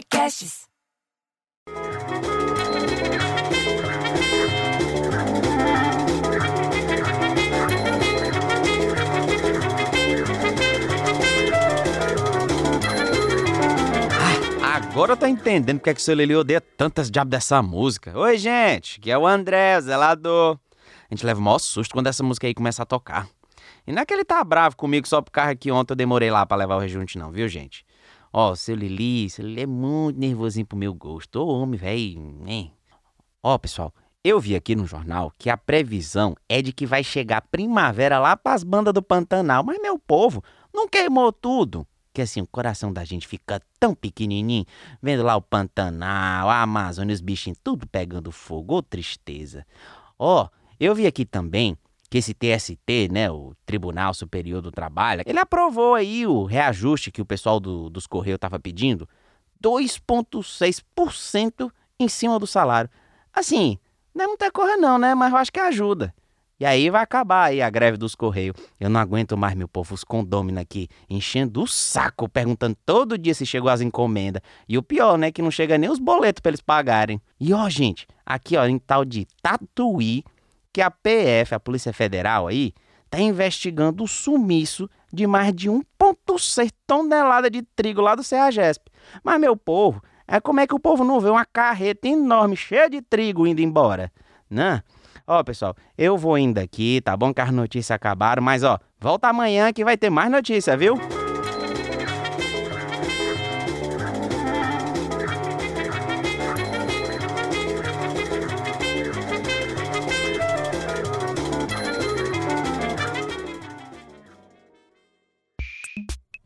Podcasts. Agora eu tô entendendo porque é que o seu Lili odeia tantas diabos dessa música. Oi, gente, que é o André, o zelador. A gente leva o maior susto quando essa música aí começa a tocar. E não é que ele tá bravo comigo só por causa que ontem eu demorei lá pra levar o rejunte, não, viu, gente? Ó, seu Lili, seu Lili é muito nervosinho pro meu gosto. Ô, homem, velho. Ó, pessoal, eu vi aqui no jornal que a previsão é de que vai chegar primavera lá pras bandas do Pantanal. Mas, meu povo, não queimou tudo? Que assim, o coração da gente fica tão pequenininho, vendo lá o Pantanal, a Amazônia, os bichinhos, tudo pegando fogo. Ô, tristeza. Ó, eu vi aqui também que esse TST, né, o Tribunal Superior do Trabalho, ele aprovou aí o reajuste que o pessoal do, dos Correios estava pedindo, 2,6% em cima do salário. Assim, não é muita coisa não, né, mas eu acho que ajuda. E aí vai acabar aí a greve dos Correios. Eu não aguento mais, meu povo, os condôminos aqui enchendo o saco, perguntando todo dia se chegou as encomendas. E o pior, né, que não chega nem os boletos para eles pagarem. E ó, gente, aqui ó, em tal de Tatuí, que a PF, a Polícia Federal aí, está investigando o sumiço de mais de 1,6 tonelada de trigo lá do Serragesp. Mas, meu povo, é como é que o povo não vê uma carreta enorme, cheia de trigo indo embora? Né? Ó, pessoal, eu vou indo aqui, tá bom que as notícias acabaram, mas ó, volta amanhã que vai ter mais notícia, viu?